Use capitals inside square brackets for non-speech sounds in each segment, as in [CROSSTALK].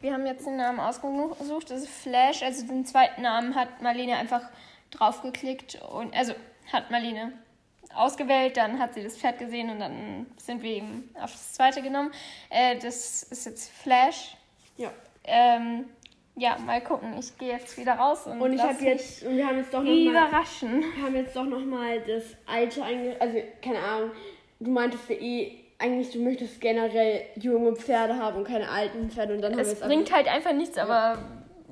Wir haben jetzt den Namen ausgesucht. Das ist Flash. Also den zweiten Namen hat Marlene einfach draufgeklickt und also hat Marlene ausgewählt, dann hat sie das Pferd gesehen und dann sind wir eben auf das zweite genommen. Äh, das ist jetzt Flash. Ja. Ähm, ja, mal gucken. Ich gehe jetzt wieder raus und, Und ich habe jetzt, und wir haben jetzt doch noch mal, überraschen. wir haben jetzt doch noch mal das alte einge, also keine Ahnung. Du meintest ja eh, eigentlich du möchtest generell junge Pferde haben und keine alten Pferde und dann haben wir Es jetzt bringt halt einfach nichts, aber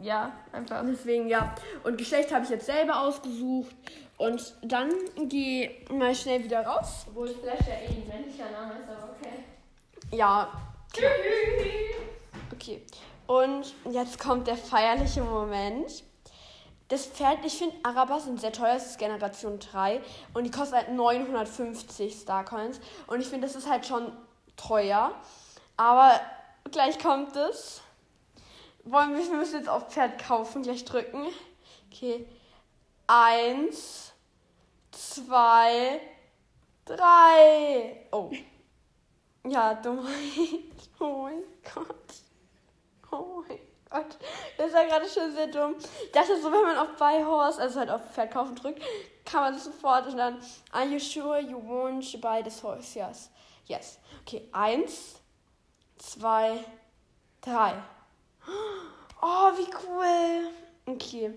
ja, einfach. Deswegen ja. Und Geschlecht habe ich jetzt selber ausgesucht. Und dann geh mal schnell wieder raus. Obwohl Flash ja eh ein männlicher Name ist, aber okay. Ja. Okay. Und jetzt kommt der feierliche Moment. Das Pferd, ich finde, Arabas sind sehr teuer, es ist Generation 3 und die kostet halt 950 Starcoins. Und ich finde, das ist halt schon teuer. Aber gleich kommt es. Wollen wir, wir müssen jetzt auf Pferd kaufen, gleich drücken. Okay. Eins, zwei, drei. Oh. Ja, dumm. [LAUGHS] Oh mein Gott. Gott. Das war gerade schon sehr dumm. Ich dachte so, wenn man auf Buy Horse, also halt auf Pferd kaufen drückt, kann man das sofort und dann, are you sure you want to buy this horse? Yes. Yes. Okay, eins, zwei, drei. Oh, wie cool. Okay.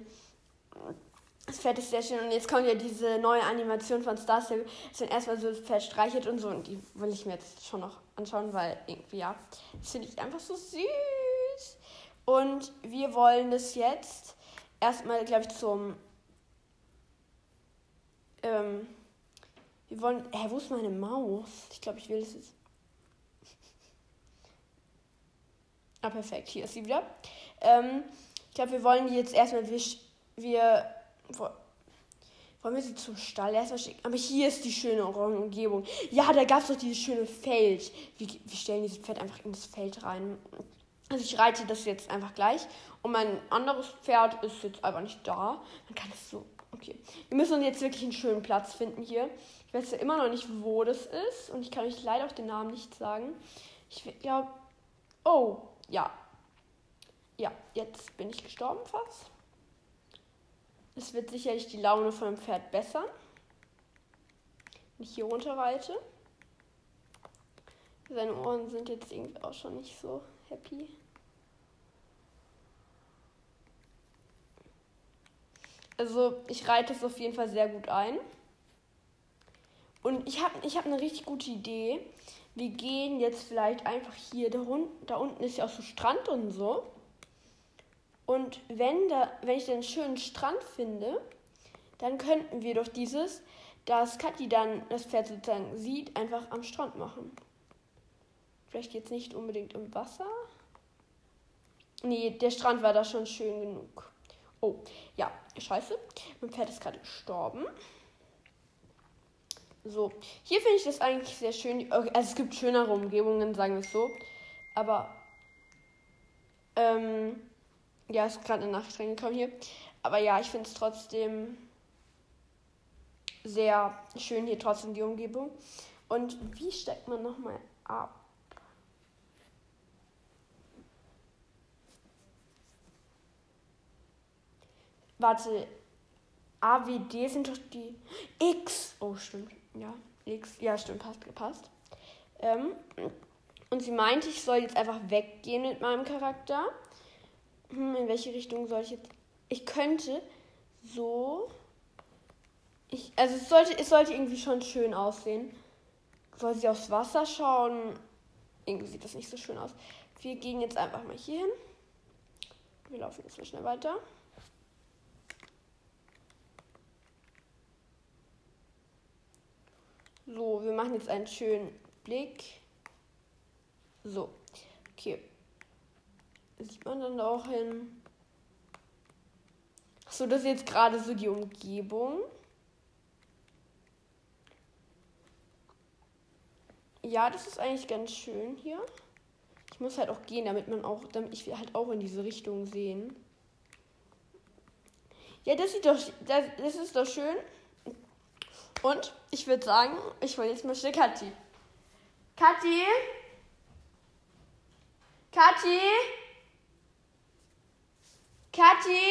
Das Pferd ist sehr schön. Und jetzt kommt ja diese neue Animation von Star Stable, dass man erstmal so das Pferd streichelt und so. Und die will ich mir jetzt schon noch anschauen, weil irgendwie, ja, das finde ich einfach so süß. Und wir wollen es jetzt erstmal, glaube ich, zum. Ähm, wir wollen. Hä, wo ist meine Maus? Ich glaube, ich will das jetzt. Ah, perfekt. Hier ist sie wieder. Ähm, ich glaube, wir wollen die jetzt erstmal. Wir, wir wo- wollen wir sie zum Stall erstmal schicken? Aber hier ist die schöne Umgebung. Ja, da gab es doch dieses schöne Feld. Wir, wir stellen dieses Pferd einfach in das Feld rein. Also ich reite das jetzt einfach gleich. Und mein anderes Pferd ist jetzt einfach nicht da. Man kann es so. Okay. Wir müssen uns jetzt wirklich einen schönen Platz finden hier. Ich weiß ja immer noch nicht, wo das ist. Und ich kann euch leider auch den Namen nicht sagen. Ich glaube. Oh, ja. Ja, jetzt bin ich gestorben fast. Es wird sicherlich die Laune von dem Pferd bessern. Wenn ich hier runter reite. Seine Ohren sind jetzt irgendwie auch schon nicht so happy. Also ich reite es auf jeden Fall sehr gut ein. Und ich habe ich hab eine richtig gute Idee. Wir gehen jetzt vielleicht einfach hier, da, da unten ist ja auch so Strand und so. Und wenn, da, wenn ich dann einen schönen Strand finde, dann könnten wir doch dieses, dass Kathi dann das Pferd sozusagen sieht, einfach am Strand machen. Vielleicht jetzt nicht unbedingt im Wasser. Nee, der Strand war da schon schön genug. Oh, ja, scheiße. Mein Pferd ist gerade gestorben. So, hier finde ich das eigentlich sehr schön. Also es gibt schönere Umgebungen, sagen wir es so. Aber, ähm, ja, ist gerade eine Nachricht reingekommen hier. Aber ja, ich finde es trotzdem sehr schön hier trotzdem die Umgebung. Und wie steigt man nochmal ab? Warte, A, W, D sind doch die X. Oh, stimmt. Ja, X. Ja, stimmt, passt gepasst. Ähm, und sie meinte, ich soll jetzt einfach weggehen mit meinem Charakter. Hm, in welche Richtung soll ich jetzt? Ich könnte so. Ich, also es sollte, es sollte irgendwie schon schön aussehen. Soll sie aufs Wasser schauen? Irgendwie sieht das nicht so schön aus. Wir gehen jetzt einfach mal hier hin. Wir laufen jetzt mal schnell weiter. So, wir machen jetzt einen schönen Blick. So, okay. Sieht man dann da auch hin? So, das ist jetzt gerade so die Umgebung. Ja, das ist eigentlich ganz schön hier. Ich muss halt auch gehen, damit man auch, damit ich halt auch in diese Richtung sehen. Ja, das sieht doch, das, das ist doch schön. Und ich würde sagen, ich hole jetzt mal schnell Kathi. Kathi? Kathi? Kathi,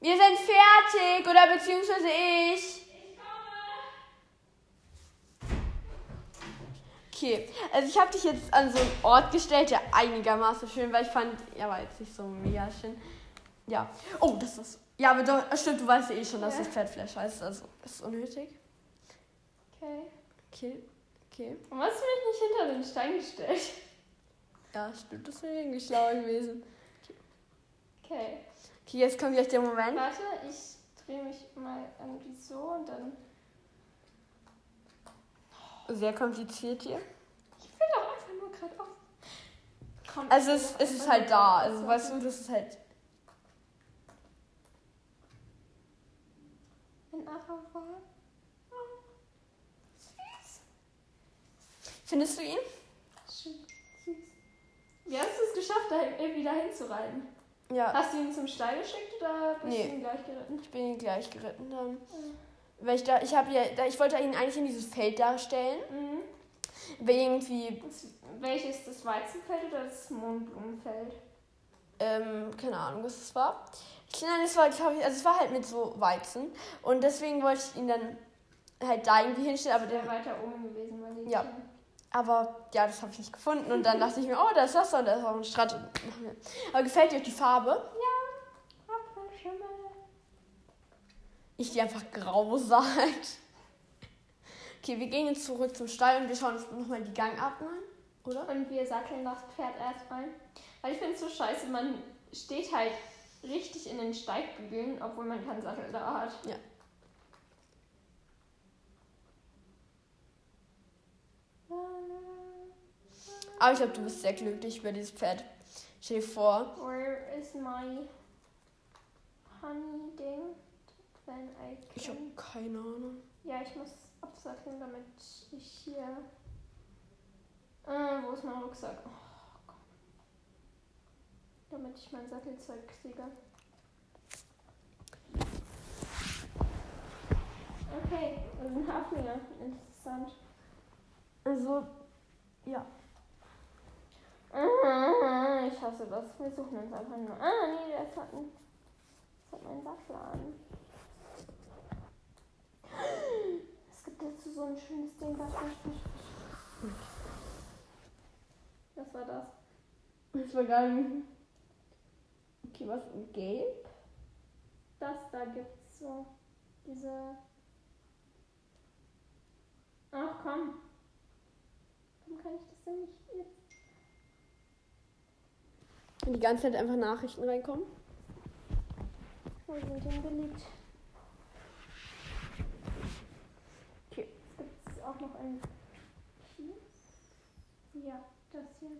wir sind fertig oder beziehungsweise ich. Okay, also ich habe dich jetzt an so einen Ort gestellt, der einigermaßen schön war. Ich fand, ja, war jetzt nicht so mega schön. Ja. Oh, das ist. Ja, aber doch, stimmt, du weißt ja eh schon, dass das Pferdfleisch heißt. Also, ist unnötig. Okay. Okay, okay. Warum hast du mich nicht hinter den Stein gestellt? Ja, stimmt, das wäre irgendwie schlau gewesen. Okay. Okay, jetzt kommt gleich der Moment. Warte, ich drehe mich mal irgendwie so und dann. Sehr kompliziert hier. Ich will doch einfach nur gerade auf. Komm, Also, es, es ist halt da. Also, weißt du, das ist halt. Ein Araber. Oh, süß. Findest du ihn? Schön, süß. Wie hast du es geschafft, da irgendwie dahin zu reiten? Ja. Hast du ihn zum Stall geschickt oder bist Nee. du ihn gleich geritten? Ich bin ihn gleich geritten dann. Mhm. Weil ich da, ich habe ja, ich wollte ihn eigentlich in dieses Feld darstellen. Mhm. Weil irgendwie, Das, welches das Weizenfeld oder das Mohnblumenfeld? ähm, keine Ahnung, was es war. Ich, nein, es war, glaube ich, also es war halt mit so Weizen. Und deswegen wollte ich ihn dann halt da irgendwie hinstellen. Aber, Der der, weiter oben gewesen, weil die Ja. Aber ja, das habe ich nicht gefunden. Und dann dachte ich mir, oh, da ist das und da ist auch ein Strand. Aber gefällt dir die Farbe? Apfelschimmel. Ich die einfach grau [LAUGHS] sagt. Okay, wir gehen jetzt zurück zum Stall und wir schauen uns nochmal die Gangart an, oder? Und wir satteln das Pferd erstmal. Weil ich finde es so scheiße, man steht halt richtig in den Steigbügeln, obwohl man keinen Sattel da hat. Ja. Aber ich glaube, du bist sehr glücklich über dieses Pferd. Stell dir vor, Where is my honey ding? Wenn I ich can. habe keine Ahnung. Ja, ich muss absatteln, damit ich hier. Äh, wo ist mein Rucksack? Oh, Gott. Damit ich mein Sattelzeug kriege. Okay, das sind Haflinger. Interessant. Also, ja. Ich hasse das. Wir suchen uns einfach nur. Ah, nee, das hat, ein, das hat mein Sattel an. Es gibt dazu so ein schönes Ding. Was, was, was, was war das? Das war gar nicht. Okay, was? Gelb? Das da gibt's so. Diese. Ach komm. Warum kann ich das denn nicht jetzt? Wenn die ganze Zeit einfach Nachrichten reinkommen. Wo sind denn beliebt? Okay. Gibt es auch noch ein hier? Ja, das hier.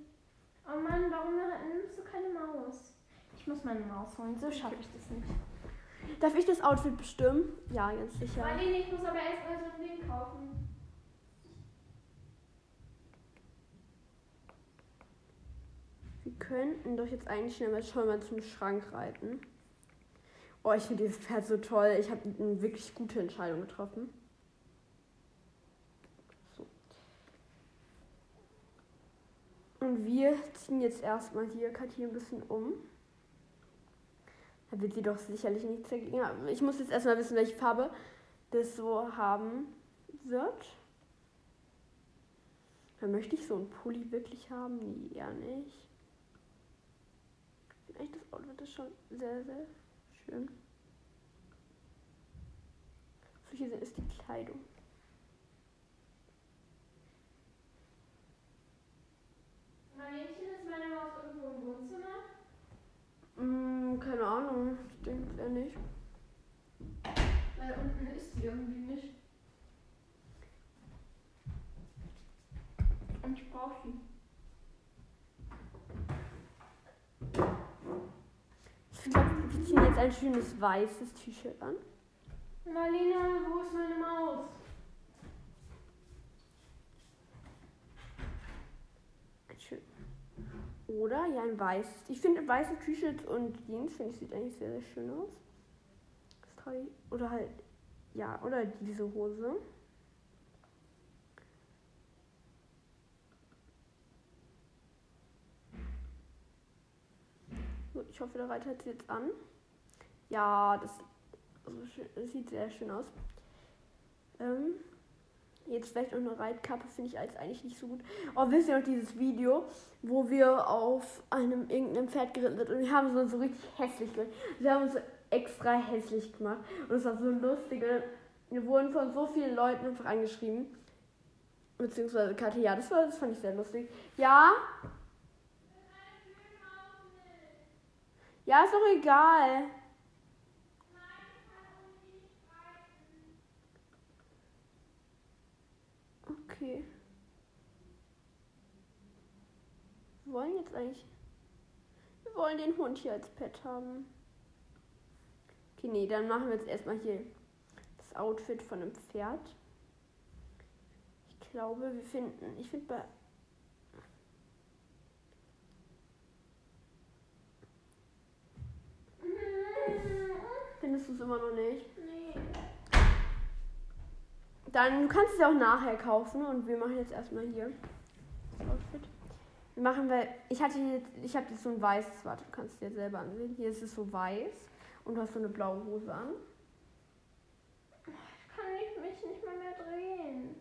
Oh Mann, warum nimmst du keine Maus? Ich muss meine Maus holen, so schaffe ich das nicht. Darf ich das Outfit bestimmen? Ja, ganz sicher. Marlene, ich muss aber erstmal so ein Ding kaufen. Wir könnten doch jetzt eigentlich schon mal zum Schrank reiten. Oh, ich finde dieses Pferd so toll. Ich habe eine wirklich gute Entscheidung getroffen. So. Und wir ziehen jetzt erstmal hier Kathi ein bisschen um. Da wird sie doch sicherlich nichts dagegen haben. Ich muss jetzt erstmal wissen, welche Farbe das so haben wird. Dann möchte ich so einen Pulli wirklich haben? Nee, eher nicht. Echt, das Outfit ist schon sehr, sehr schön. So, hier ist die Kleidung. Marlenchen, ist meine Maus irgendwo im Wohnzimmer? Mm, keine Ahnung, ich denke eher nicht. Weil unten ist die irgendwie nicht. Und ich brauche die. Ich glaube, wir ziehen jetzt ein schönes weißes T-Shirt an. Marlene, wo ist meine Maus? Schön. Oder ja, ein weißes. Ich finde weiße T-Shirts und Jeans, finde ich, sieht eigentlich sehr, sehr schön aus. Das trage ich. Oder halt, ja, oder diese Hose. So, ich hoffe, der Reiter hat sie jetzt an. Ja, das, das sieht sehr schön aus. Ähm, jetzt vielleicht noch eine Reitkappe finde ich als eigentlich nicht so gut. Oh, wisst ihr noch dieses Video, wo wir auf einem irgendeinem Pferd geritten sind und wir haben uns so richtig hässlich gemacht. Wir haben uns so extra hässlich gemacht und es war so lustig. Wir wurden von so vielen Leuten einfach angeschrieben. Beziehungsweise Katja, ja, das, war, das fand ich sehr lustig. Ja? Ja, ist doch egal. Okay. Wir wollen jetzt eigentlich. Wir wollen den Hund hier als Pet haben. Okay, nee, dann machen wir jetzt erstmal hier das Outfit von einem Pferd. Ich glaube, wir finden. Ich finde bei. Findest du es immer noch nicht? Nee. Dann, du kannst es auch nachher kaufen und wir machen jetzt erstmal hier das Outfit. Wir machen, weil ich hatte jetzt, ich habe jetzt so ein weißes, warte, du kannst dir selber ansehen. Hier ist es so weiß und du hast so eine blaue Hose an. Kann ich mich nicht mal mehr drehen.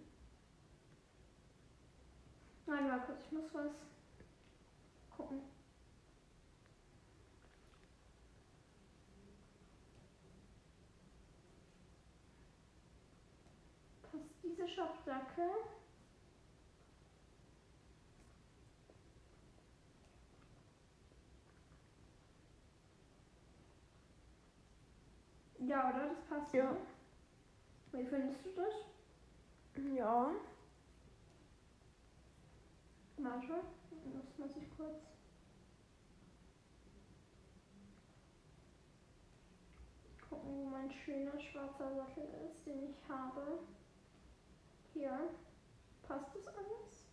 Warte mal kurz, ich muss was gucken. Passt diese Shopjacke? Ja, oder? Das passt. Ja. Wie findest du das? Ja. Warte, muss ich kurz. Gucken, wo mein schöner schwarzer Sattel ist, den ich habe. Hier. Passt das alles?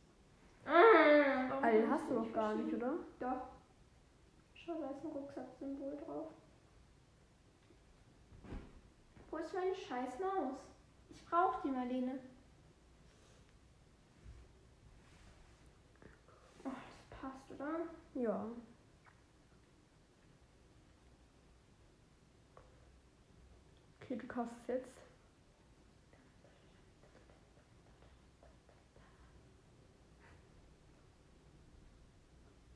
Also, den hast du noch gar nicht, oder? Doch. Schau, da ist ein Rucksacksymbol drauf. Wo ist meine scheiß Maus? Ich brauche die Marlene. Oh, das passt, oder? Ja. Okay, du kaufst es jetzt.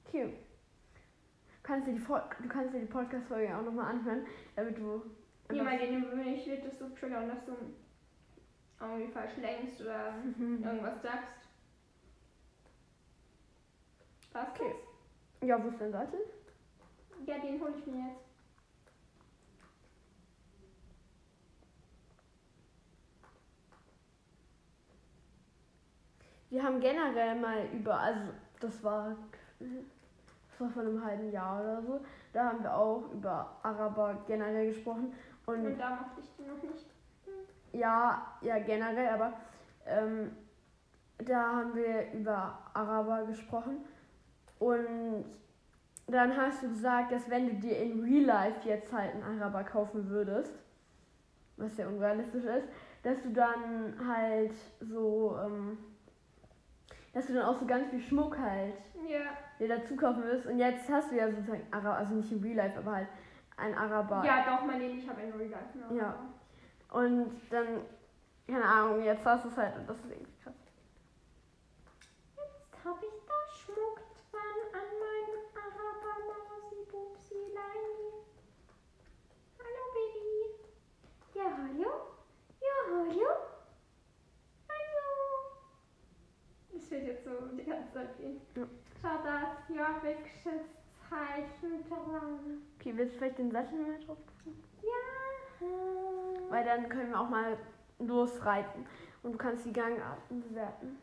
Okay. Du kannst dir die, dir die Podcast-Folge auch nochmal anhören, damit du. Ja, bei denen mich wird das so triggern, dass du irgendwie falsch lenkst oder Mhm. irgendwas sagst. Passt Okay. Ja, wo ist dein Sattel? das? Ja, den hole ich mir jetzt. Wir haben generell mal über, also das war, das war vor einem halben Jahr oder so, da haben wir auch über Araber generell gesprochen. Und Und da mochte ich die noch nicht. ja, ja generell, aber ähm, da haben wir über Araber gesprochen. Und dann hast du gesagt, dass wenn du dir in Real Life jetzt halt einen Araber kaufen würdest, was ja unrealistisch ist, dass du dann halt so, ähm, dass du dann auch so ganz viel Schmuck halt Ja. dir dazu kaufen wirst. Und jetzt hast du ja sozusagen Araber, also nicht in Real Life, aber halt ein Araber. Ja, doch, Marlene, ich habe einen Life noch. Ja. Und dann, keine Ahnung, jetzt hast du es halt und das ist irgendwie krass. Jetzt habe ich da Schmuck dran an meinem Araber Mausi Bubsilein. Hallo, Baby. Ja, hallo? Ja, hallo? Hallo. Das wird jetzt so die ganze Zeit gehen. Ja. Schau, da ist Jorvikisches Zeichen dran. Okay, willst du vielleicht den Sattel mal drauf tun? Ja. Weil dann können wir auch mal losreiten und du kannst die Gangarten bewerten.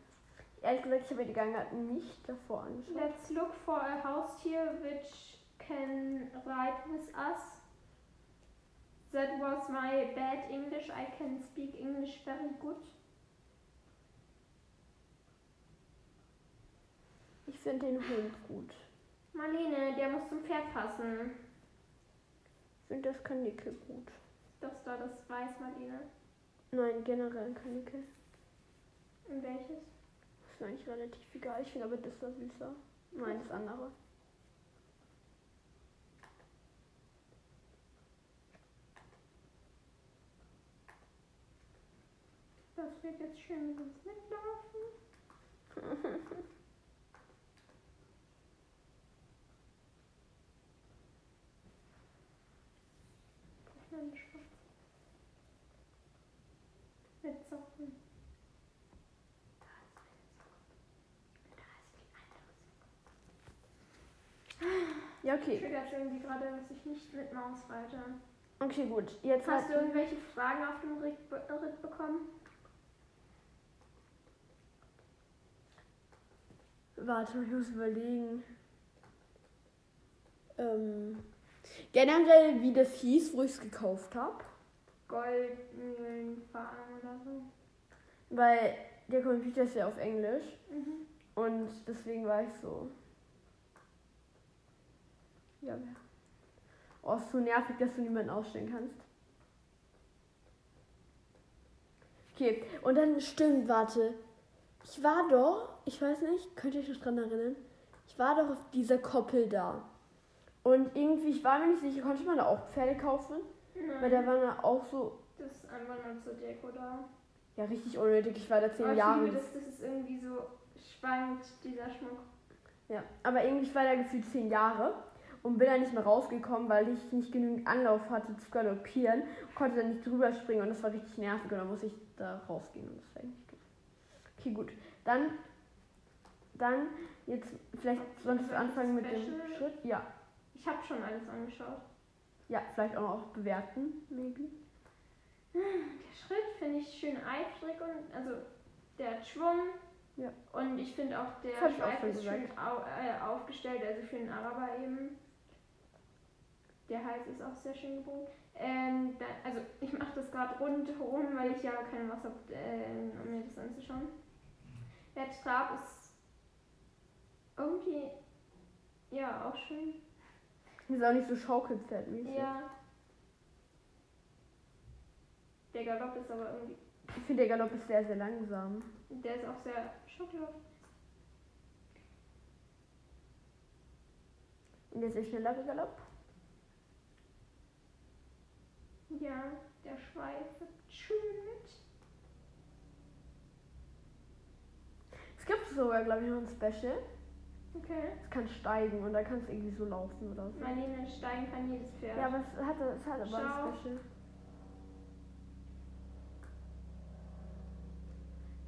Ehrlich gesagt, ich habe mir die Gangarten nicht davor angeschaut. Let's look for a Haustier which can ride with us. That was my bad English. I can speak English very good. Ich finde den Hund gut. Marlene, der muss zum Pferd passen. Ich finde das Kanickel gut. Das da, das weiß Marlene. Nein, generell ein Kanickel. Und welches? Das ist eigentlich relativ egal. Ich finde aber das war süßer. Nein, das andere. Das wird jetzt schön mit uns mitlaufen. [LAUGHS] Ja, okay. Triggert irgendwie gerade, dass ich nicht mit Maus weiter. Okay, gut. Jetzt Hast du irgendwelche Fragen auf dem Ritt, Ritt bekommen? Warte, ich muss überlegen. Ähm, generell, wie das hieß, wo ich es gekauft habe. Goldmühlenfarm oder so. Weil der Computer ist ja auf Englisch. Mhm. Und deswegen war ich so. Ja, wer? Oh, ist so nervig, dass du niemanden ausstellen kannst. Okay, und dann stimmt, warte. Ich war doch, ich weiß nicht, könnt ihr euch noch dran erinnern? Ich war doch auf dieser Koppel da. Und irgendwie, ich war mir nicht sicher, konnte man da auch Pferde kaufen? Weil da Nein, waren da auch so, das ist einfach nur zur Deko da. ja, richtig unnötig. Ich war da zehn ich Jahre. liebe das, dass es irgendwie so schwankt, dieser Schmuck. Ja, aber irgendwie ich war da gefühlt zehn Jahre und bin da nicht mehr rausgekommen, weil ich nicht genügend Anlauf hatte zu galoppieren, konnte dann nicht drüber springen und das war richtig nervig und dann musste ich da rausgehen und das war eigentlich doof. Okay, gut. Dann, dann jetzt vielleicht sonst anfangen mit dem? Schritt. Ja, Ich habe schon alles angeschaut. ja, vielleicht auch noch bewerten, maybe. Der Schritt finde ich schön eifrig und also der hat Schwung. Ja. Und ich finde auch der Schweif ist schön au äh, aufgestellt, also für den Araber eben. Der Hals ist auch sehr schön gebogen. Ähm, dann, also ich mache das gerade rundherum, weil ich ja kein Wasser habe, äh, um mir das anzuschauen. Der Trab ist irgendwie ja auch schön. Ist auch nicht so Schaukelpferdmäßig. Ja. Der Galopp ist aber irgendwie Ich finde, der Galopp ist sehr, sehr langsam. Der ist auch sehr schockierend. Und jetzt der schnellere Galopp. Ja, der Schweif wird schön mit. Es gibt sogar, glaube ich, noch ein Special. Okay. Es kann steigen und da kann es irgendwie so laufen oder so. Marlene steigen kann jedes Pferd. Ja, aber es hat, es hat aber ein Special.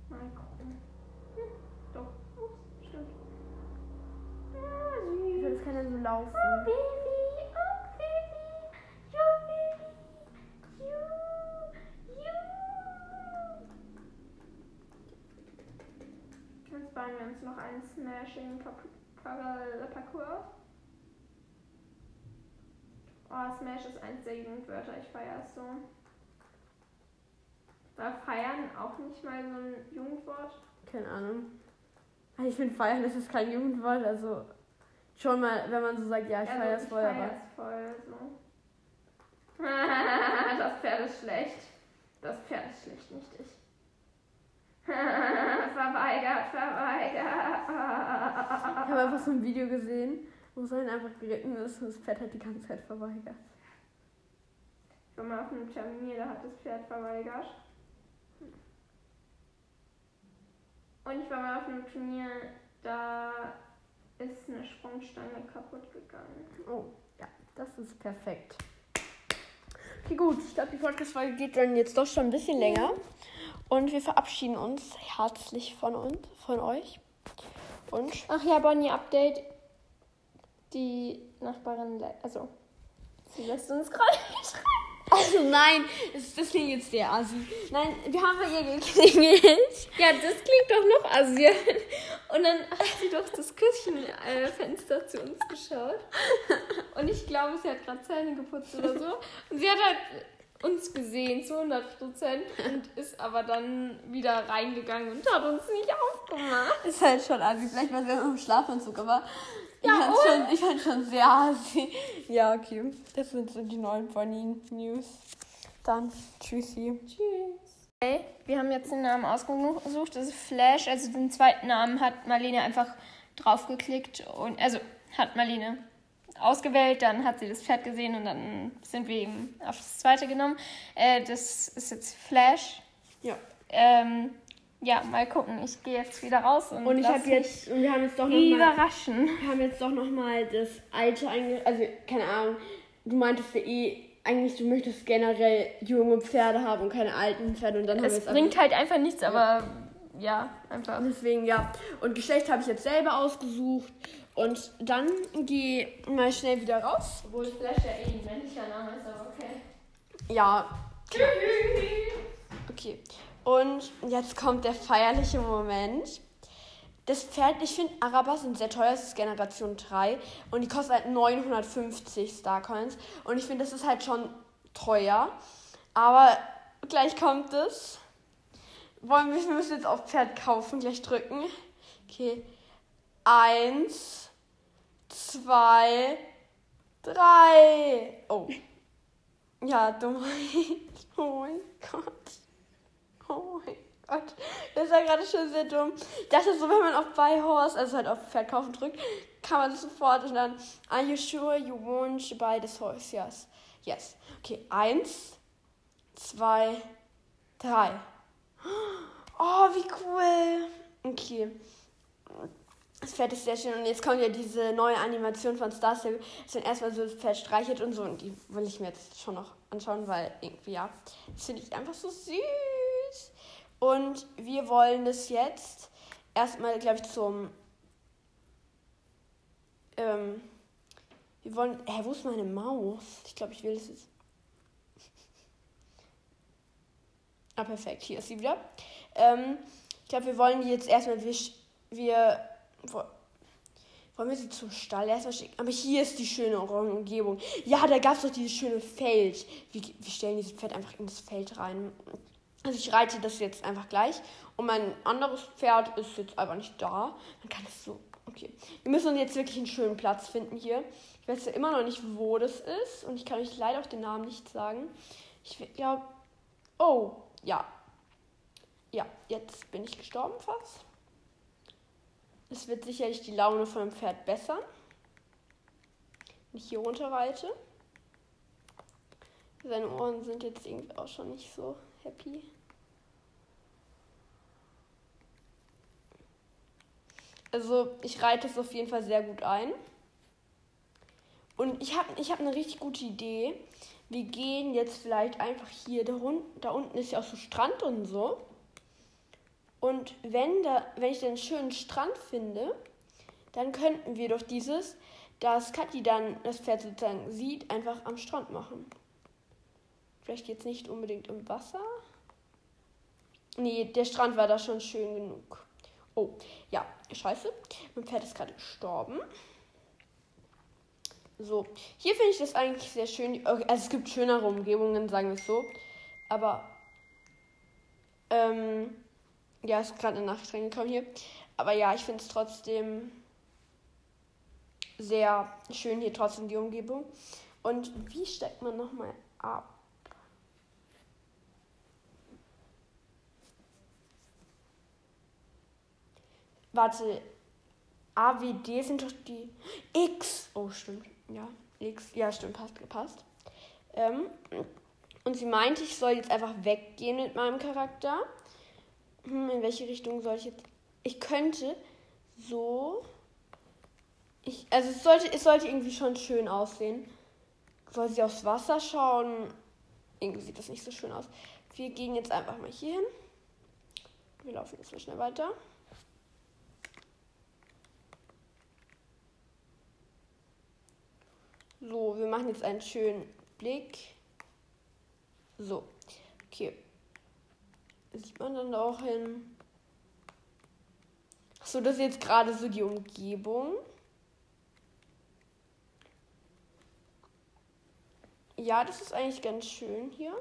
Mal gucken. Hm, doch. Oh, stimmt. Ah, süß. Ich will, das kann dann so laufen. Oh, Baby. Oh, Baby. Jo, Baby. Ju. Bauen wir uns noch einen Smashing Parcours. Oh, Smash ist eins der Jugendwörter. Ich feiere es so. War feiern auch nicht mal so ein Jugendwort? Keine Ahnung. Also Ich finde feiern, ist kein Jugendwort, also schon mal, wenn man so sagt, ja, ich Also, feiere es voll, feier aber es voll so. [LAUGHS] das Pferd ist schlecht. Das Pferd ist schlecht, nicht ich. verweigert, verweigert. Ich habe einfach so ein Video gesehen, wo es dann einfach geritten ist und das Pferd hat die ganze Zeit verweigert. Ich war mal auf einem Termin, da hat das Pferd verweigert. Und ich war mal auf einem Turnier, da ist eine Sprungstange kaputt gegangen. Oh, ja, das ist perfekt. Okay, gut, ich glaube, die Podcast-Folge geht dann jetzt doch schon ein bisschen länger. Und wir verabschieden uns herzlich von uns, von euch. Und Ach ja, Bonnie, Update. Die Nachbarin, also, sie lässt uns gerade nicht rein. Also nein, das, das klingt jetzt der Asi. Nein, wir haben bei ihr geklingelt. [LAUGHS] Ja, das klingt doch noch Asien. Und dann hat sie doch das Küchenfenster zu uns geschaut. Und ich glaube, sie hat gerade Zähne geputzt oder so. Und sie hat halt uns gesehen zu 100 Prozent und ist aber dann wieder reingegangen und hat uns nicht aufgemacht. Ist halt schon Asi. Vielleicht war sie im Schlafanzug, aber Ja, ich, fand schon, ich fand schon sehr Asi. Ja, okay. Das sind so die neuen Bonnie News. Dann tschüssi. Tschüss. Okay, wir haben jetzt den Namen ausgesucht. Das ist Flash. Also den zweiten Namen hat Marlene einfach draufgeklickt und also hat Marlene ausgewählt, dann hat sie das Pferd gesehen und dann sind wir eben auf das zweite genommen. Äh, das ist jetzt Flash. Ja. ähm, ja, mal gucken. Ich gehe jetzt wieder raus und, Und ich habe jetzt, und wir haben jetzt doch noch mich mal, überraschen. wir haben jetzt doch noch mal das alte also keine Ahnung. Du meintest ja eh, eigentlich du möchtest generell junge Pferde haben und keine alten Pferde und dann haben wir Es bringt halt einfach nichts, aber ja, einfach. Deswegen ja. Und Geschlecht habe ich jetzt selber ausgesucht. Und dann geh mal schnell wieder raus. Obwohl Flash ja eh ein männlicher Name ist, aber okay. Ja. Okay. Und jetzt kommt der feierliche Moment. Das Pferd, ich finde, Arabas sind sehr teuer, es ist Generation 3 und die kostet halt 950 Starcoins. Und ich finde, das ist halt schon teuer. Aber gleich kommt es. Wollen wir, wir müssen jetzt auf Pferd kaufen, gleich drücken. Okay. Eins, zwei, drei. Oh. Ja, dumm. [LAUGHS] Oh mein Gott. Oh mein Gott. Das war gerade schon sehr dumm. Ich dachte so, wenn man auf Buy Horse, also halt auf Pferd kaufen drückt, kann man das sofort und dann, are you sure you want to buy this horse? Yes. Yes. Okay, eins, zwei, drei. [GASPS] Oh, wie cool. Okay. Das Pferd ist sehr schön. Und jetzt kommt ja diese neue Animation von Star Stable, dass man erstmal so das und so. Und die will ich mir jetzt schon noch anschauen, weil irgendwie, ja, das finde ich einfach so süß. Und wir wollen das jetzt erstmal, glaube ich, zum. Ähm, wir wollen. Hä, wo ist meine Maus? Ich glaube, ich will das jetzt. Ah, perfekt. Hier ist sie wieder. Ähm, ich glaube, wir wollen die jetzt erstmal. Wir, wir wollen wir sie zum Stall erstmal schicken? Aber hier ist die schöne Umgebung. Ja, da gab es doch dieses schöne Feld. Wir, wir stellen dieses Pferd einfach in das Feld rein. Also ich reite das jetzt einfach gleich. Und mein anderes Pferd ist jetzt einfach nicht da. Dann kann es so. Okay. Wir müssen uns jetzt wirklich einen schönen Platz finden hier. Ich weiß ja immer noch nicht, wo das ist. Und ich kann euch leider auch den Namen nicht sagen. Ich glaube. Oh, ja. Ja, jetzt bin ich gestorben fast. Es wird sicherlich die Laune von dem Pferd bessern. Wenn ich hier runter reite. Seine Ohren sind jetzt irgendwie auch schon nicht so happy. Also ich reite es auf jeden Fall sehr gut ein. Und ich habe ich hab eine richtig gute Idee. Wir gehen jetzt vielleicht einfach hier, da, da unten ist ja auch so Strand und so. Und wenn, da, wenn ich dann einen schönen Strand finde, dann könnten wir doch dieses, dass Kathi dann das Pferd sozusagen sieht, einfach am Strand machen. Vielleicht jetzt nicht unbedingt im Wasser. Nee, der Strand war da schon schön genug. Oh, ja, scheiße. Mein Pferd ist gerade gestorben. So, hier finde ich das eigentlich sehr schön. Okay, Also es gibt schönere Umgebungen, sagen wir es so. Aber, ähm, ja, ist gerade eine Nachricht reingekommen hier. Aber ja, ich finde es trotzdem sehr schön hier trotzdem die Umgebung. Und wie steckt man nochmal ab? Warte, AWD sind doch die X. Oh, stimmt. Ja, X. Ja, stimmt, passt gepasst. Ähm, und sie meinte, ich soll jetzt einfach weggehen mit meinem Charakter. Hm, in welche Richtung soll ich jetzt? Ich könnte so. Ich, also es sollte, es sollte irgendwie schon schön aussehen. Soll sie aufs Wasser schauen? Irgendwie sieht das nicht so schön aus. Wir gehen jetzt einfach mal hier hin. Wir laufen jetzt mal schnell weiter. So, wir machen jetzt einen schönen Blick. So, okay. Sieht man dann da auch hin? So, das ist jetzt gerade so die Umgebung. Ja, das ist eigentlich ganz schön hier.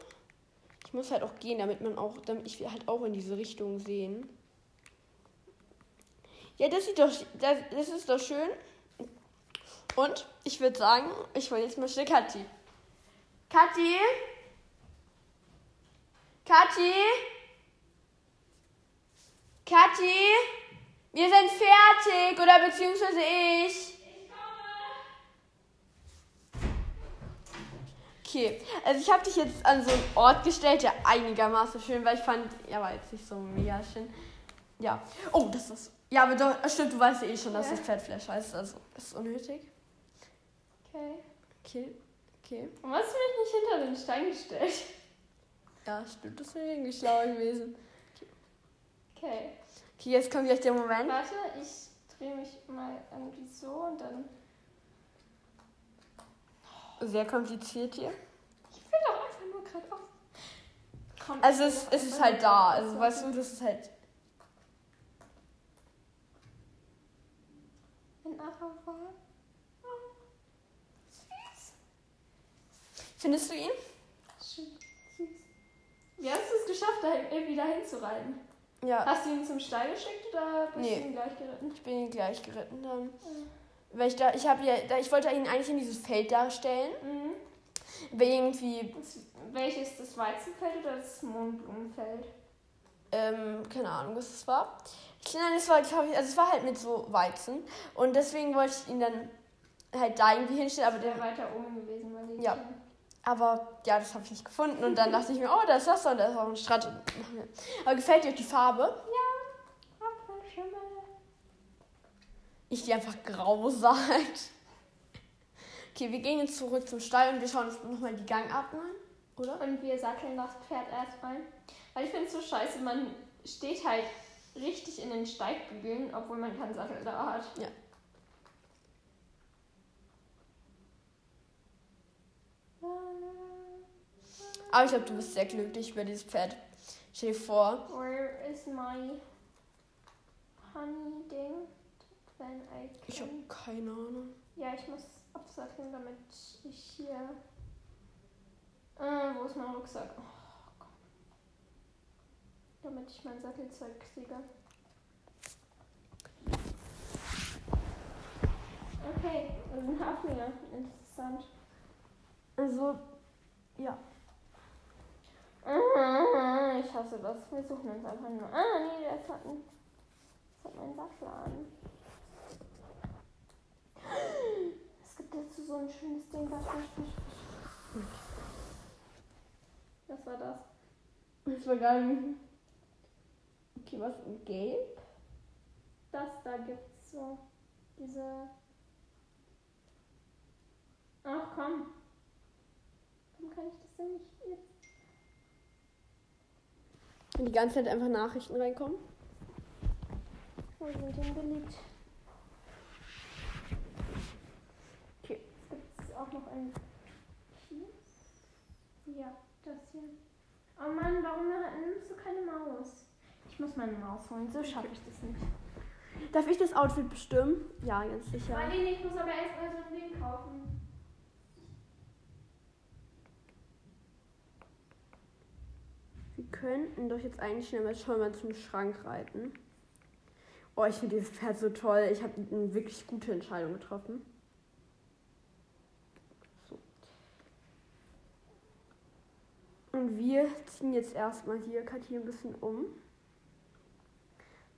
Ich muss halt auch gehen, damit man auch, damit ich halt auch in diese Richtung sehen. Ja, das sieht doch, das, das ist doch schön. Und ich würde sagen, ich hole jetzt mal schnell Kathi. Kathi? Kathi? Kathi? Wir sind fertig, oder beziehungsweise ich. Okay, also ich habe dich jetzt an so einen Ort gestellt, der einigermaßen schön war. Ich fand, ja, war jetzt nicht so mega schön. Ja. Oh, das ist. Ja, aber doch, stimmt, du weißt ja eh schon, dass Ja. das Pferdflash heißt. Also, das ist unnötig. Okay. Okay, okay. Und was hast du mich nicht hinter den Stein gestellt? Ja, stimmt, das wäre irgendwie schlauer gewesen. Okay. Okay, jetzt kommt gleich der Moment. Warte, ich drehe mich mal irgendwie so und dann. Sehr kompliziert hier. Ich will doch einfach nur gerade auf. Komm, Also, es, es ist halt da. Also, auf- weißt du, das ist halt. Ein Araber. Oh, süß. Findest du ihn? Schön, süß. Wie hast du es geschafft, da hin- wieder hinzureiten? Ja. Hast du ihn zum Stall geschickt oder bist Nee. du ihn gleich geritten? Ich bin ihn gleich geritten dann. Mhm. Weil ich da, ich habe ja, da, ich wollte ihn eigentlich in dieses Feld darstellen. Mhm. Aber irgendwie, Das, welches das Weizenfeld oder das Mohnblumenfeld? ähm, keine Ahnung, was es war. Ich nein, es war, glaube ich, also es war halt mit so Weizen. Und deswegen wollte ich ihn dann halt da irgendwie hinstellen, aber Der weiter oben gewesen, weil Ja. Aber ja, das habe ich nicht gefunden. Und dann dachte ich mir, oh, da ist Wasser und da ist auch ein Strand. Aber gefällt dir die Farbe? Apfelschimmel. Ich die einfach grau [LAUGHS] sagt. Okay, wir gehen jetzt zurück zum Stall und wir schauen uns nochmal die Gangart an, oder? Und wir satteln das Pferd erstmal. Weil ich finde es so scheiße, man steht halt richtig in den Steigbügeln, obwohl man keinen Sattel da hat. Ja. Aber ich glaube, du bist sehr glücklich über dieses Pferd. Stell dir vor, Where is my honey ding? When I ich habe can... keine Ahnung. Ja, ich muss absatteln, damit ich hier... Äh, wo ist mein Rucksack? Oh, Gott. Damit ich mein Sattelzeug kriege. Okay, das sind Haflinge. Interessant. Also, ja. Ah, Ich hasse das. Wir suchen uns einfach nur. Ah, nee, das hat, ein, das hat mein Sattel an. Es gibt dazu so ein schönes Ding. Was, was, was, was war das? Das war gar nicht. Okay, was? Gelb? Das da gibt's so. Diese. Ach komm. Warum kann ich das denn nicht jetzt? Wenn die ganze Zeit einfach Nachrichten reinkommen. Wo sind denn beliebt? Okay. Gibt es auch noch ein? Ja, das hier. Oh Mann, warum nimmst du keine Maus? Ich muss meine Maus holen, so schaffe ich das nicht. Darf ich das Outfit bestimmen? Ja, ganz sicher. Marlene, ich muss aber erstmal so ein Ding kaufen. Wir könnten doch jetzt eigentlich schon mal zum Schrank reiten. Oh, ich finde dieses Pferd so toll. Ich habe eine wirklich gute Entscheidung getroffen. So. Und wir ziehen jetzt erstmal hier Kathi ein bisschen um.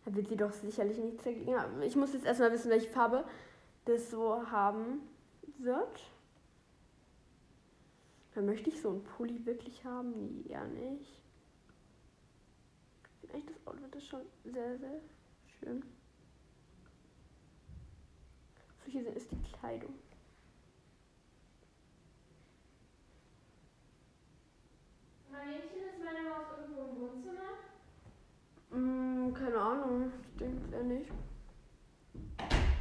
Da wird sie doch sicherlich nichts dagegen haben. Ich muss jetzt erstmal wissen, welche Farbe das so haben wird. Dann möchte ich so einen Pulli wirklich haben? Nee, eher nicht. Eigentlich das Outfit ist schon sehr, sehr schön. So, hier ist die Kleidung. Marlenchen, ist meine Maus irgendwo im Wohnzimmer? Mm, keine Ahnung. Ich denke eher nicht.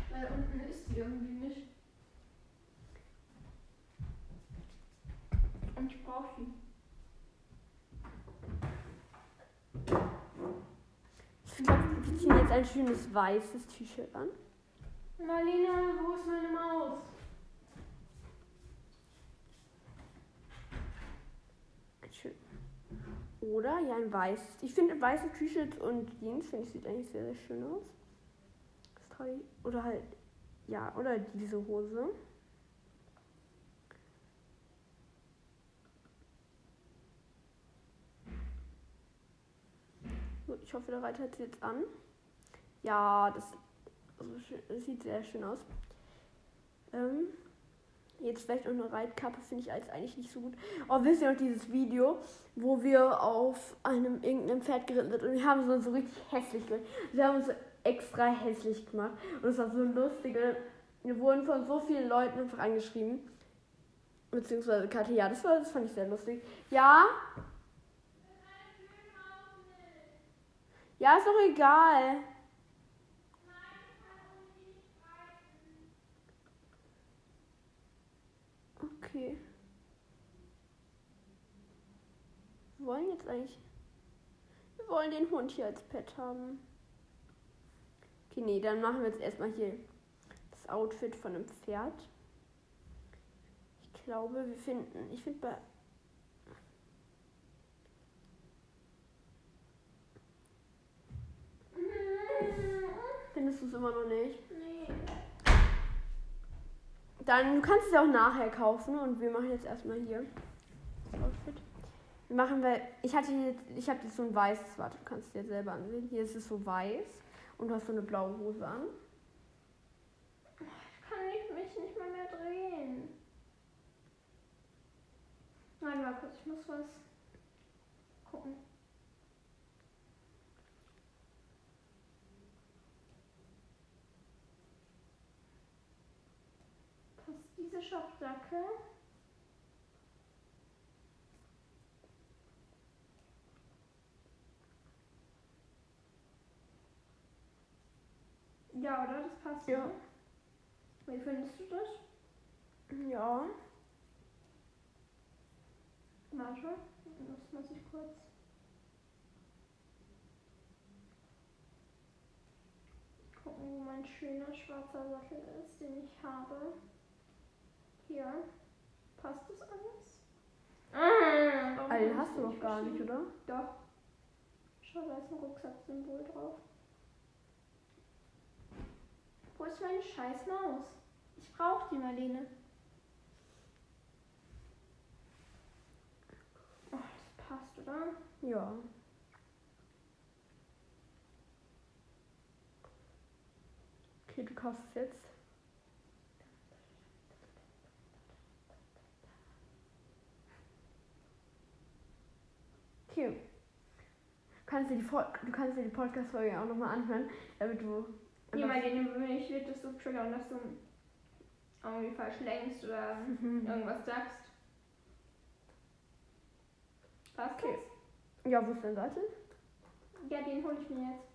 Weil unten ist die irgendwie nicht. Und ich brauche sie. Ich glaube, wir ziehen jetzt ein schönes weißes T-Shirt an. Marlene, wo ist meine Maus? Schön. Oder ja, ein weißes. Ich finde weiße T-Shirts und Jeans, finde ich, sieht eigentlich sehr, sehr schön aus. Das trage ich. Oder halt, ja, oder diese Hose. So, ich hoffe, der Reiter hat sie jetzt an. Ja, das, das sieht sehr schön aus. Ähm, Jetzt vielleicht noch eine Reitkappe, finde ich als eigentlich nicht so gut. Oh, wisst ihr noch dieses Video, wo wir auf einem irgendeinem Pferd geritten sind und wir haben so, so richtig hässlich gemacht. Wir haben uns so extra hässlich gemacht und es war so lustig. Wir wurden von so vielen Leuten einfach angeschrieben. Beziehungsweise Katja, ja, das, war, das fand ich sehr lustig. Ja? Ja, ist doch egal. Okay. Wir wollen jetzt eigentlich. Wir wollen den Hund hier als Pet haben. Okay, nee, dann machen wir jetzt erstmal hier das Outfit von einem Pferd. Ich glaube, wir finden. Ich finde bei. Findest du es immer noch nicht? Nee. Dann, du kannst es auch nachher kaufen und wir machen jetzt erstmal hier das Outfit. Wir machen, weil ich hatte jetzt, ich habe jetzt so ein weißes, warte, du kannst es dir selber ansehen. Hier ist es so weiß und du hast so eine blaue Hose an. Kann ich mich nicht mal mehr drehen. Warte mal kurz, ich muss was gucken. Schopfdacke? Ja, oder? Das passt. Ja. ne? Wie findest du das? Ja. Warte, das muss ich kurz. Gucken, wo mein schöner schwarzer Sattel ist, den ich habe. Hier. Passt das alles? Ah, All hast du noch gar nicht, oder? Doch. Schau, da ist ein Rucksacksymbol drauf. Wo ist meine scheiß Maus? Ich brauche die Marlene. Oh, das passt, oder? Ja. Okay, du kaufst es jetzt. Okay. Du kannst dir die, du kannst dir die Podcast-Folge auch nochmal anhören, damit du. Nee, Marlene, mich wird das so triggern, dass du irgendwie falsch lenkst oder Mhm. irgendwas sagst. Passt Okay. Ja, wo ist dein Sattel? das? Ja, den hole ich mir jetzt.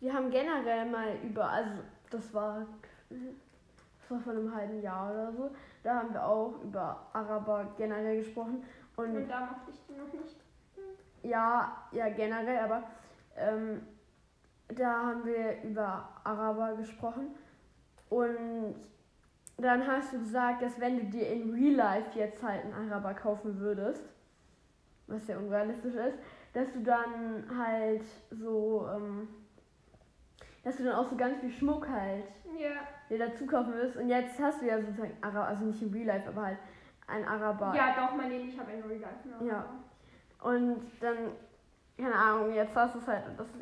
Wir haben generell mal über, also das war, das war vor einem halben Jahr oder so, da haben wir auch über Araber generell gesprochen. Und Und da mochte ich den noch nicht. ja, ja generell, aber ähm, da haben wir über Araber gesprochen. Und dann hast du gesagt, dass wenn du dir in Real Life jetzt halt einen Araber kaufen würdest, was ja unrealistisch ist, dass du dann halt so, ähm, dass du dann auch so ganz viel Schmuck halt Ja. dir dazu kaufen wirst. Und jetzt hast du ja sozusagen Araber, also nicht in Real Life, aber halt ein Araber. Ja, doch, Marlene, ich habe einen Real Life. Ja. Und dann, keine Ahnung, jetzt hast du es halt und das ist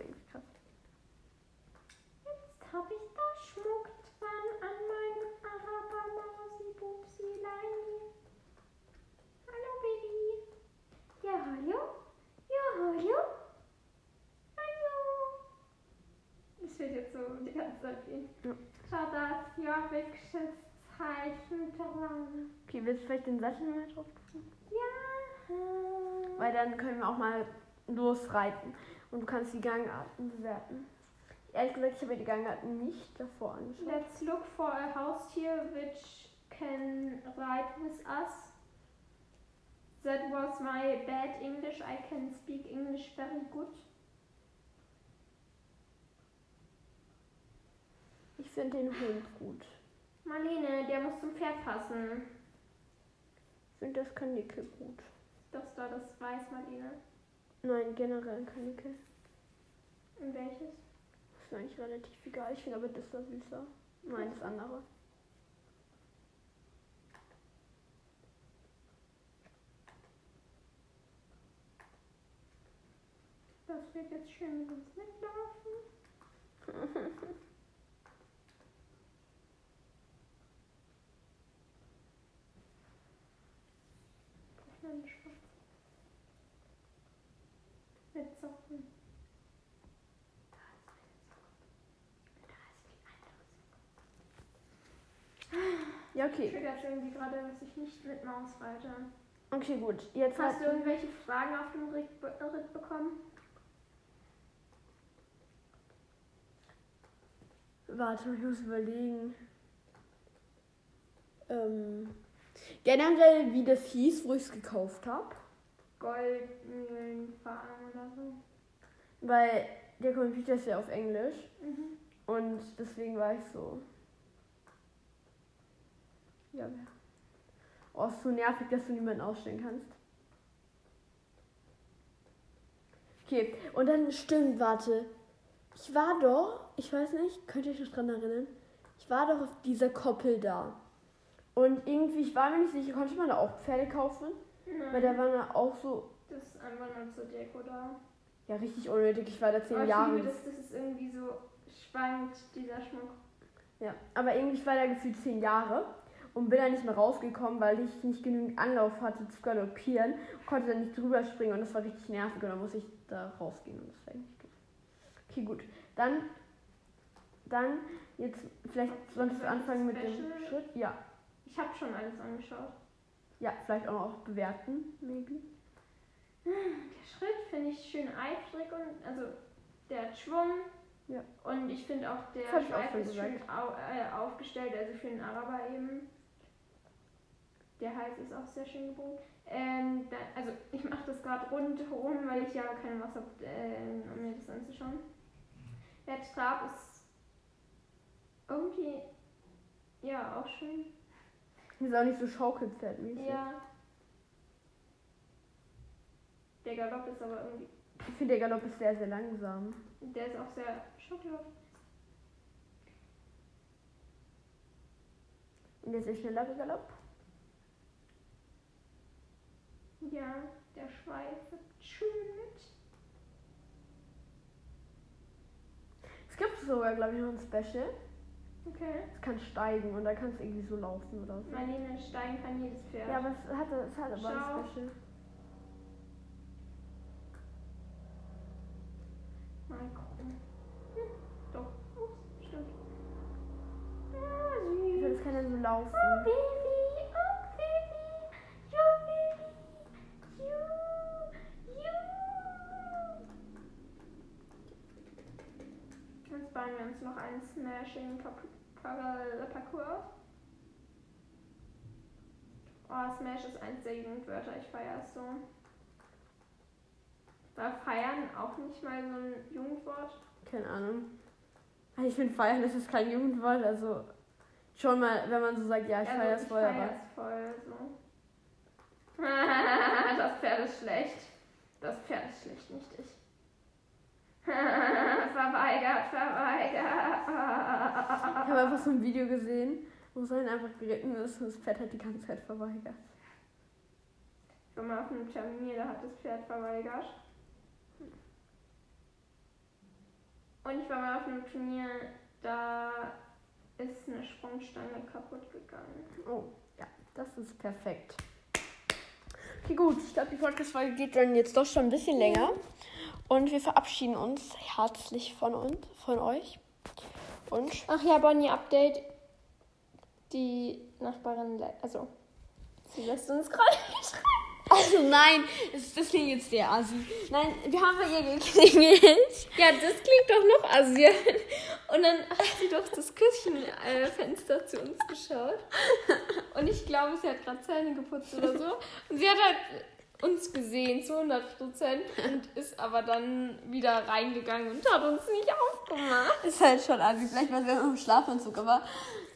So die ganze Zeit gehen. Ja. Schau, da ist Jorviksches Zeichen dran. Okay, willst du vielleicht den Sattel mal drauf tun? Ja. Weil dann können wir auch mal losreiten und du kannst die Gangarten bewerten. Ehrlich gesagt, ich habe mir die Gangarten nicht davor angeschaut. Let's look for a Haustier which can ride with us. That was my bad English. I can speak English very good. Ich finde den Hund gut. Marlene, der muss zum Pferd passen. Ich finde das Kanickel gut. Das da, das weiß Marlene. Nein, generell ein Kanickel. Und welches? Ist mir eigentlich relativ egal. Ich finde aber das da süßer. Nein, das andere. Da Das wird jetzt schön mit uns mitlaufen. [LAUGHS] Nein, Spaß. Mit Socken. Ja, okay. Triggert irgendwie gerade, dass ich nicht mit Maus reite. Okay, gut. Jetzt Hast du irgendwelche Fragen auf dem Ritt, Ritt bekommen? Warte, ich muss überlegen. Ähm, generell, wie das hieß, wo ich es gekauft habe. Goldmühlenfarm oder so. Weil der Computer ist ja auf Englisch. Mhm. Und deswegen war ich so. Ja, wer? Oh, ist so nervig, dass du niemanden ausstellen kannst. Okay, und dann stimmt, warte. Ich war doch, ich weiß nicht, könnt ihr euch noch dran erinnern? Ich war doch auf dieser Koppel da. Und irgendwie, ich war mir nicht sicher, konnte man da auch Pferde kaufen? Weil da waren da auch so, Das ist einfach nur zur Deko da. ja, richtig unnötig. Ich war da zehn ich Jahre. liebe das, das ist irgendwie so schwankt, dieser Schmuck. Ja, aber irgendwie ich war da gefühlt zehn Jahre und bin da nicht mehr rausgekommen, weil ich nicht genügend Anlauf hatte zu galoppieren, konnte da nicht drüber springen und das war richtig nervig und dann musste ich da rausgehen und das war nicht gut. Okay, gut. Dann, dann jetzt vielleicht du anfangen mit dem? Schritt. Ja, Ich habe schon alles angeschaut. ja, vielleicht auch noch bewerten, maybe. Der Schritt finde ich schön eifrig und also der hat Schwung. Ja. Und ich finde auch der Schweif ist schön au äh, aufgestellt, also für den Araber eben. Der Hals ist auch sehr schön gebogen. Ähm, da, also ich mache das gerade rundherum, weil ich ja kein Wasser habe, äh, um mir das anzuschauen. Der Trab ist irgendwie ja auch schön. Ist auch nicht so schaukelpferdmäßig. Ja. Der Galopp ist aber irgendwie, Ich finde, der Galopp ist sehr, sehr langsam. der ist auch sehr schockierend. Und jetzt der schnellere Galopp. Ja, der Schweif wird schön mit. Es gibt sogar, glaube ich, noch ein Special. Okay. Es kann steigen und da kannst du irgendwie so laufen oder so. Marlene steigen kann jedes Pferd. Ja, aber es hat, es hat aber Schau. ein Special. Mal gucken. Hm, doch. Ups, stimmt. Ah, süß. Das kann dann so laufen. Oh. Oh, Baby. You, Baby. You. You. Bauen wir uns noch einen Smashing Parcours. Oh, Smash ist eins der Jugendwörter. Ich feiere es so. War feiern auch nicht mal so ein Jugendwort? Keine Ahnung. Also Ich finde feiern, das ist kein Jugendwort. Also schon mal, wenn man so sagt, ja, ich Also, feiere es voll, feier aber. es voll so. [LAUGHS] das Pferd ist schlecht. Das Pferd ist schlecht, nicht ich. Verweigert. Ich habe einfach so ein Video gesehen, wo sein einfach geritten ist und das Pferd hat die ganze Zeit verweigert. Ich war mal auf einem Termin, da hat das Pferd verweigert. Und ich war mal auf einem Turnier, da ist eine Sprungstange kaputt gegangen. Oh, ja, das ist perfekt. Okay, gut. Ich glaube, die Podcast-Folge geht dann jetzt doch schon ein bisschen länger. Und wir verabschieden uns herzlich von uns, von euch. Und Ach ja, Bonnie, Update. Die Nachbarin, lä- also, sie lässt uns gerade nicht rein. Also nein, das, das klingt jetzt sehr assi. Nein, wir haben bei ihr geklingelt. Ja, das klingt doch noch Asien. Und dann hat sie durch das Küchenfenster zu uns geschaut. Und ich glaube, sie hat gerade Zähne geputzt oder so. Und sie hat halt uns gesehen zu 100 Prozent und [LAUGHS] ist aber dann wieder reingegangen und hat uns nicht aufgemacht. Ist halt schon assi. Vielleicht war sie noch im Schlafanzug, aber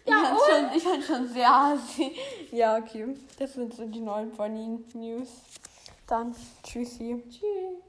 ich Ja, fand und? schon, ich fand schon sehr assi. Ja, okay. Das sind so die neuen Bonnie News. Dann tschüssi. Tschüss.